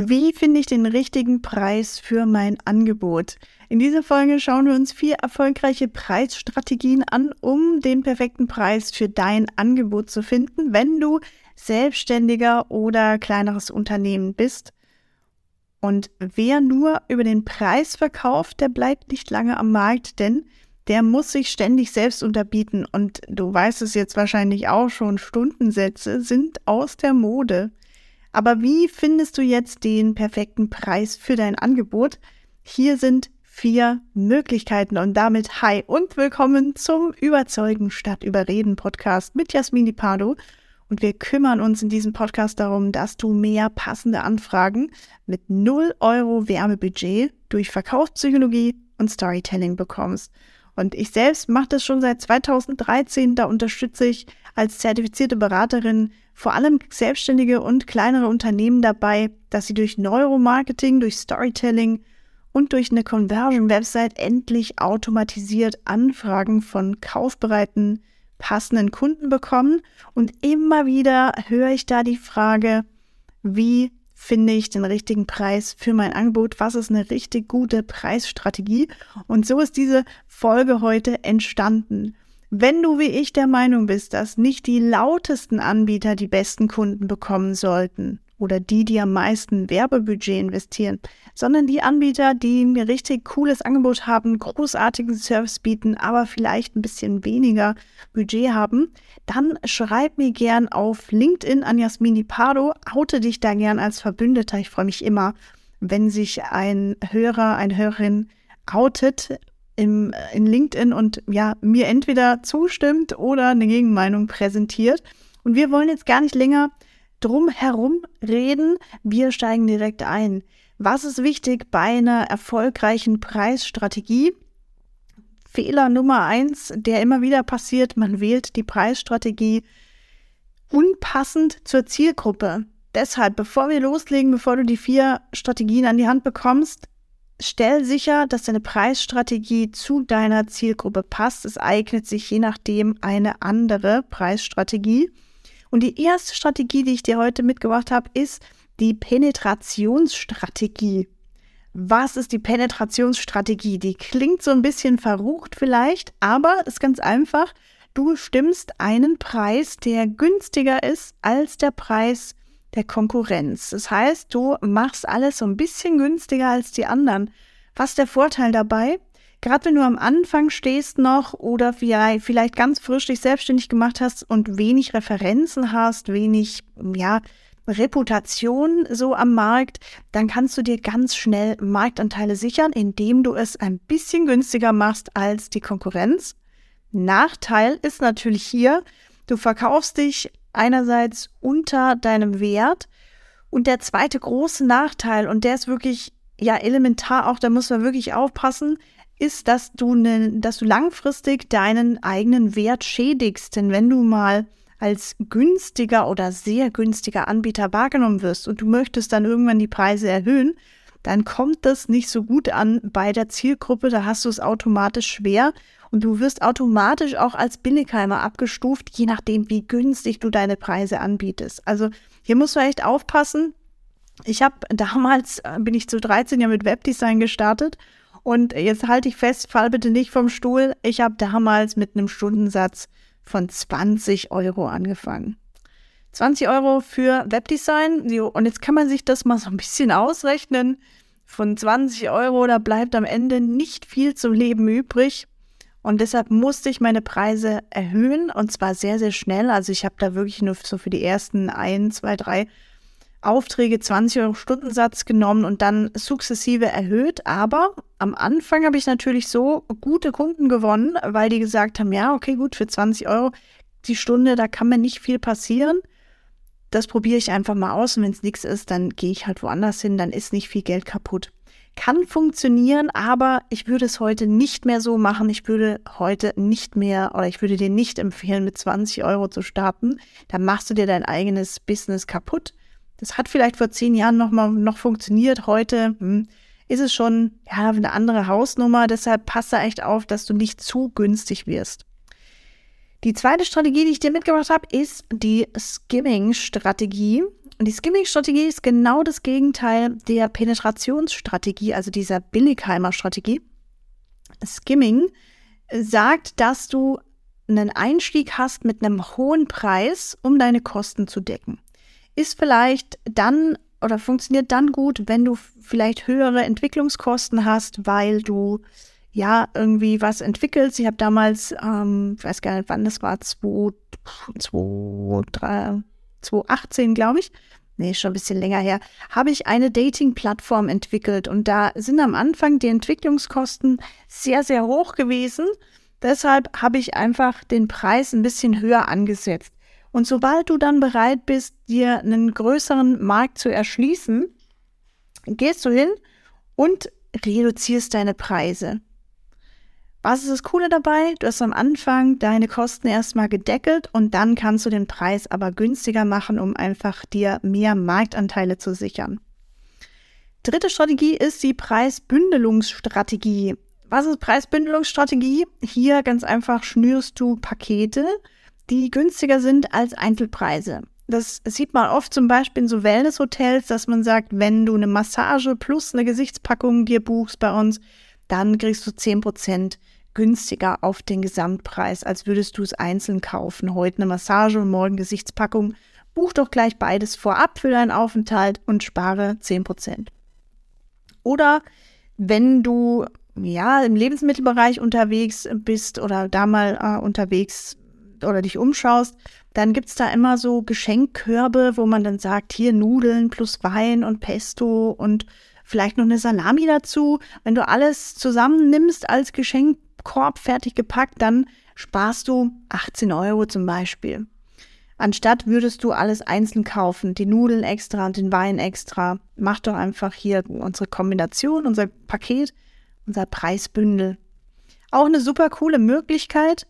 Wie finde ich den richtigen Preis für mein Angebot? In dieser Folge schauen wir uns vier erfolgreiche Preisstrategien an, um den perfekten Preis für dein Angebot zu finden, wenn du selbstständiger oder kleineres Unternehmen bist. Und wer nur über den Preis verkauft, der bleibt nicht lange am Markt, denn der muss sich ständig selbst unterbieten. Und du weißt es jetzt wahrscheinlich auch schon, Stundensätze sind aus der Mode. Aber wie findest du jetzt den perfekten Preis für dein Angebot? Hier sind vier Möglichkeiten und damit hi und willkommen zum Überzeugen statt Überreden Podcast mit Jasmin Pardo. Und wir kümmern uns in diesem Podcast darum, dass du mehr passende Anfragen mit 0 Euro Werbebudget durch Verkaufspsychologie und Storytelling bekommst. Und ich selbst mache das schon seit 2013. Da unterstütze ich als zertifizierte Beraterin vor allem selbstständige und kleinere Unternehmen dabei, dass sie durch Neuromarketing, durch Storytelling und durch eine Conversion-Website endlich automatisiert Anfragen von kaufbereiten, passenden Kunden bekommen. Und immer wieder höre ich da die Frage, wie finde ich den richtigen Preis für mein Angebot? Was ist eine richtig gute Preisstrategie? Und so ist diese Folge heute entstanden. Wenn du wie ich der Meinung bist, dass nicht die lautesten Anbieter die besten Kunden bekommen sollten oder die, die am meisten Werbebudget investieren, sondern die Anbieter, die ein richtig cooles Angebot haben, großartigen Service bieten, aber vielleicht ein bisschen weniger Budget haben, dann schreib mir gern auf LinkedIn an Jasmini Pardo, oute dich da gern als Verbündeter. Ich freue mich immer, wenn sich ein Hörer, eine Hörerin outet im, in LinkedIn und ja, mir entweder zustimmt oder eine Gegenmeinung präsentiert. Und wir wollen jetzt gar nicht länger drum herum reden. Wir steigen direkt ein. Was ist wichtig bei einer erfolgreichen Preisstrategie? Fehler Nummer eins, der immer wieder passiert, man wählt die Preisstrategie unpassend zur Zielgruppe. Deshalb, bevor wir loslegen, bevor du die vier Strategien an die Hand bekommst, Stell sicher, dass deine Preisstrategie zu deiner Zielgruppe passt. Es eignet sich je nachdem eine andere Preisstrategie. Und die erste Strategie, die ich dir heute mitgebracht habe, ist die Penetrationsstrategie. Was ist die Penetrationsstrategie? Die klingt so ein bisschen verrucht vielleicht, aber ist ganz einfach. Du stimmst einen Preis, der günstiger ist als der Preis, der Konkurrenz. Das heißt, du machst alles so ein bisschen günstiger als die anderen. Was ist der Vorteil dabei? Gerade wenn du am Anfang stehst noch oder vielleicht ganz frisch dich selbstständig gemacht hast und wenig Referenzen hast, wenig, ja, Reputation so am Markt, dann kannst du dir ganz schnell Marktanteile sichern, indem du es ein bisschen günstiger machst als die Konkurrenz. Nachteil ist natürlich hier, du verkaufst dich einerseits unter deinem Wert. Und der zweite große Nachteil, und der ist wirklich ja elementar auch, da muss man wirklich aufpassen, ist, dass du, ne, dass du langfristig deinen eigenen Wert schädigst. Denn wenn du mal als günstiger oder sehr günstiger Anbieter wahrgenommen wirst und du möchtest dann irgendwann die Preise erhöhen, dann kommt das nicht so gut an bei der Zielgruppe, da hast du es automatisch schwer und du wirst automatisch auch als Billigheimer abgestuft, je nachdem, wie günstig du deine Preise anbietest. Also hier musst du echt aufpassen. Ich habe damals, äh, bin ich zu 13 Jahren mit Webdesign gestartet und jetzt halte ich fest, fall bitte nicht vom Stuhl. Ich habe damals mit einem Stundensatz von 20 Euro angefangen. 20 Euro für Webdesign. Und jetzt kann man sich das mal so ein bisschen ausrechnen. Von 20 Euro, da bleibt am Ende nicht viel zum Leben übrig. Und deshalb musste ich meine Preise erhöhen und zwar sehr, sehr schnell. Also ich habe da wirklich nur so für die ersten ein, zwei, drei Aufträge 20 Euro Stundensatz genommen und dann sukzessive erhöht. Aber am Anfang habe ich natürlich so gute Kunden gewonnen, weil die gesagt haben, ja, okay, gut, für 20 Euro die Stunde, da kann mir nicht viel passieren. Das probiere ich einfach mal aus und wenn es nichts ist, dann gehe ich halt woanders hin, dann ist nicht viel Geld kaputt kann funktionieren, aber ich würde es heute nicht mehr so machen. Ich würde heute nicht mehr oder ich würde dir nicht empfehlen, mit 20 Euro zu starten. Da machst du dir dein eigenes Business kaputt. Das hat vielleicht vor zehn Jahren noch mal noch funktioniert. Heute hm, ist es schon ja, eine andere Hausnummer. Deshalb passe echt auf, dass du nicht zu günstig wirst. Die zweite Strategie, die ich dir mitgebracht habe, ist die Skimming-Strategie. Und die Skimming-Strategie ist genau das Gegenteil der Penetrationsstrategie, also dieser Billigheimer-Strategie. Skimming sagt, dass du einen Einstieg hast mit einem hohen Preis, um deine Kosten zu decken. Ist vielleicht dann oder funktioniert dann gut, wenn du vielleicht höhere Entwicklungskosten hast, weil du ja irgendwie was entwickelst. Ich habe damals, ähm, ich weiß gar nicht, wann das war, 2, 2, 3, 2018, glaube ich, nee, schon ein bisschen länger her, habe ich eine Dating-Plattform entwickelt. Und da sind am Anfang die Entwicklungskosten sehr, sehr hoch gewesen. Deshalb habe ich einfach den Preis ein bisschen höher angesetzt. Und sobald du dann bereit bist, dir einen größeren Markt zu erschließen, gehst du hin und reduzierst deine Preise. Was ist das Coole dabei? Du hast am Anfang deine Kosten erstmal gedeckelt und dann kannst du den Preis aber günstiger machen, um einfach dir mehr Marktanteile zu sichern. Dritte Strategie ist die Preisbündelungsstrategie. Was ist Preisbündelungsstrategie? Hier ganz einfach schnürst du Pakete, die günstiger sind als Einzelpreise. Das sieht man oft zum Beispiel in so Wellness-Hotels, dass man sagt, wenn du eine Massage plus eine Gesichtspackung dir buchst bei uns, dann kriegst du 10% günstiger auf den Gesamtpreis, als würdest du es einzeln kaufen. Heute eine Massage und morgen Gesichtspackung. Buch doch gleich beides vorab für deinen Aufenthalt und spare 10%. Oder wenn du ja im Lebensmittelbereich unterwegs bist oder da mal äh, unterwegs oder dich umschaust, dann gibt es da immer so Geschenkkörbe, wo man dann sagt, hier Nudeln plus Wein und Pesto und vielleicht noch eine Salami dazu. Wenn du alles zusammennimmst als Geschenkkorb fertig gepackt, dann sparst du 18 Euro zum Beispiel. Anstatt würdest du alles einzeln kaufen, die Nudeln extra und den Wein extra. Mach doch einfach hier unsere Kombination, unser Paket, unser Preisbündel. Auch eine super coole Möglichkeit,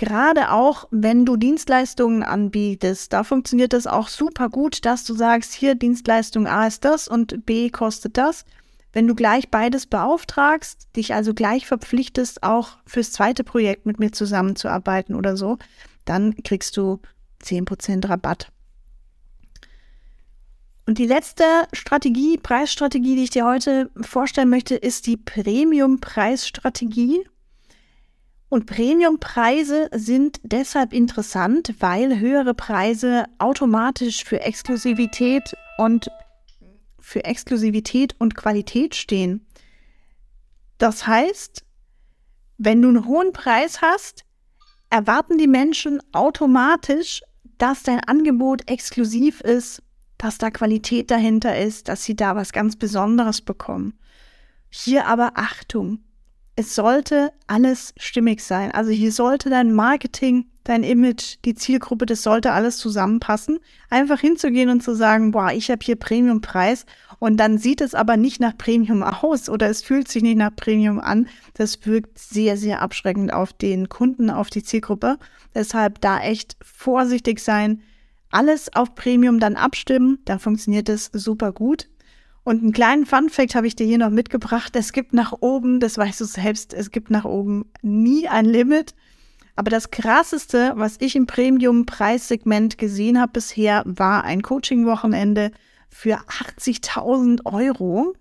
Gerade auch, wenn du Dienstleistungen anbietest, da funktioniert das auch super gut, dass du sagst, hier Dienstleistung A ist das und B kostet das. Wenn du gleich beides beauftragst, dich also gleich verpflichtest, auch fürs zweite Projekt mit mir zusammenzuarbeiten oder so, dann kriegst du 10% Rabatt. Und die letzte Strategie, Preisstrategie, die ich dir heute vorstellen möchte, ist die Premium-Preisstrategie. Und Premiumpreise sind deshalb interessant, weil höhere Preise automatisch für Exklusivität und für Exklusivität und Qualität stehen. Das heißt, wenn du einen hohen Preis hast, erwarten die Menschen automatisch, dass dein Angebot exklusiv ist, dass da Qualität dahinter ist, dass sie da was ganz Besonderes bekommen. Hier aber Achtung, es sollte alles stimmig sein. Also hier sollte dein Marketing, dein Image, die Zielgruppe, das sollte alles zusammenpassen. Einfach hinzugehen und zu sagen, boah, ich habe hier Premiumpreis und dann sieht es aber nicht nach Premium aus oder es fühlt sich nicht nach Premium an. Das wirkt sehr, sehr abschreckend auf den Kunden, auf die Zielgruppe. Deshalb da echt vorsichtig sein. Alles auf Premium dann abstimmen, dann funktioniert es super gut. Und einen kleinen Fun-Fact habe ich dir hier noch mitgebracht. Es gibt nach oben, das weißt du selbst, es gibt nach oben nie ein Limit. Aber das krasseste, was ich im Premium-Preissegment gesehen habe bisher, war ein Coaching-Wochenende für 80.000 Euro.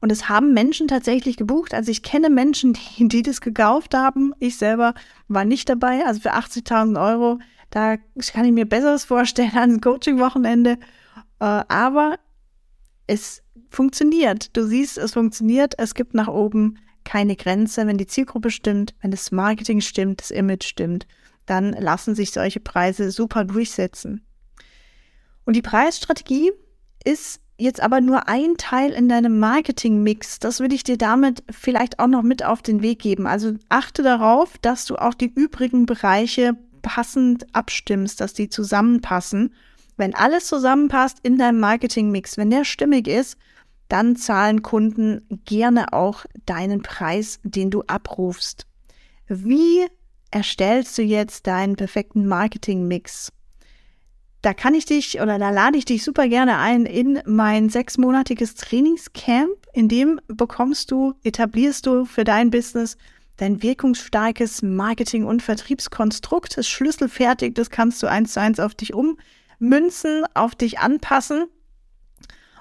Und es haben Menschen tatsächlich gebucht. Also ich kenne Menschen, die, die das gekauft haben. Ich selber war nicht dabei. Also für 80.000 Euro, da kann ich mir Besseres vorstellen als ein Coaching-Wochenende. Äh, aber es funktioniert. Du siehst, es funktioniert. Es gibt nach oben keine Grenze. Wenn die Zielgruppe stimmt, wenn das Marketing stimmt, das Image stimmt, dann lassen sich solche Preise super durchsetzen. Und die Preisstrategie ist jetzt aber nur ein Teil in deinem Marketing-Mix. Das würde ich dir damit vielleicht auch noch mit auf den Weg geben. Also achte darauf, dass du auch die übrigen Bereiche passend abstimmst, dass die zusammenpassen wenn alles zusammenpasst in deinem Marketingmix, wenn der stimmig ist, dann zahlen Kunden gerne auch deinen Preis, den du abrufst. Wie erstellst du jetzt deinen perfekten Marketingmix? Da kann ich dich oder da lade ich dich super gerne ein in mein sechsmonatiges Trainingscamp. In dem bekommst du, etablierst du für dein Business dein wirkungsstarkes Marketing- und Vertriebskonstrukt. Das ist schlüsselfertig, das kannst du eins zu eins auf dich um Münzen auf dich anpassen.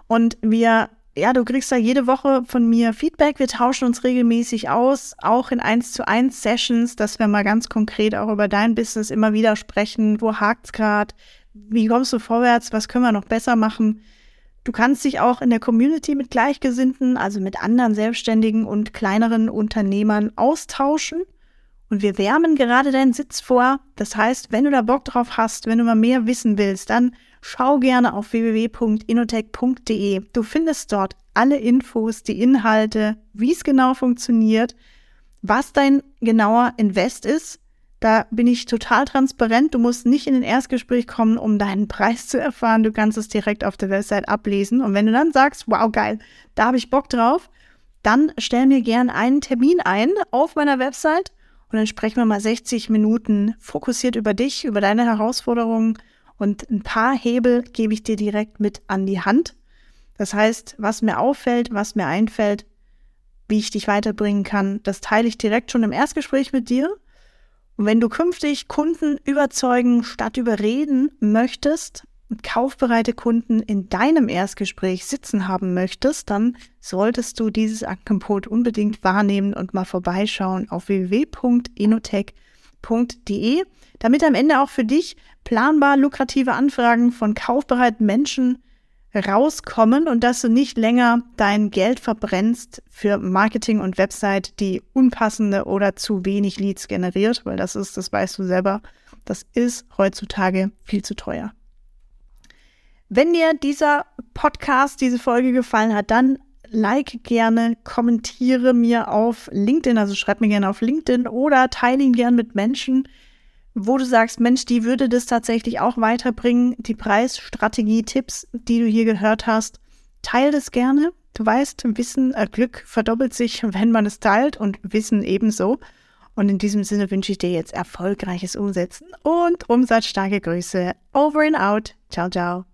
Und wir, ja, du kriegst da jede Woche von mir Feedback. Wir tauschen uns regelmäßig aus, auch in 1 zu 1 Sessions, dass wir mal ganz konkret auch über dein Business immer wieder sprechen. Wo hakt's gerade? Wie kommst du vorwärts? Was können wir noch besser machen? Du kannst dich auch in der Community mit Gleichgesinnten, also mit anderen Selbstständigen und kleineren Unternehmern austauschen. Und wir wärmen gerade deinen Sitz vor. Das heißt, wenn du da Bock drauf hast, wenn du mal mehr wissen willst, dann schau gerne auf www.inotech.de. Du findest dort alle Infos, die Inhalte, wie es genau funktioniert, was dein genauer Invest ist da bin ich total transparent. Du musst nicht in den Erstgespräch kommen, um deinen Preis zu erfahren. Du kannst es direkt auf der Website ablesen. Und wenn du dann sagst, wow, geil, da habe ich Bock drauf, dann stell mir gern einen Termin ein auf meiner Website und dann sprechen wir mal 60 Minuten fokussiert über dich, über deine Herausforderungen und ein paar Hebel gebe ich dir direkt mit an die Hand. Das heißt, was mir auffällt, was mir einfällt, wie ich dich weiterbringen kann, das teile ich direkt schon im Erstgespräch mit dir. Und wenn du künftig Kunden überzeugen statt überreden möchtest und kaufbereite Kunden in deinem Erstgespräch sitzen haben möchtest, dann solltest du dieses Angebot unbedingt wahrnehmen und mal vorbeischauen auf www.inotech.de, damit am Ende auch für dich planbar lukrative Anfragen von kaufbereiten Menschen rauskommen und dass du nicht länger dein Geld verbrennst für Marketing und Website, die unpassende oder zu wenig Leads generiert, weil das ist, das weißt du selber, das ist heutzutage viel zu teuer. Wenn dir dieser Podcast, diese Folge gefallen hat, dann like gerne, kommentiere mir auf LinkedIn, also schreib mir gerne auf LinkedIn oder teile ihn gerne mit Menschen, wo du sagst, Mensch, die würde das tatsächlich auch weiterbringen, die Preisstrategie, Tipps, die du hier gehört hast, teile das gerne. Du weißt, Wissen, äh, Glück verdoppelt sich, wenn man es teilt und Wissen ebenso. Und in diesem Sinne wünsche ich dir jetzt erfolgreiches Umsetzen und umsatzstarke Grüße. Over and out. Ciao, ciao.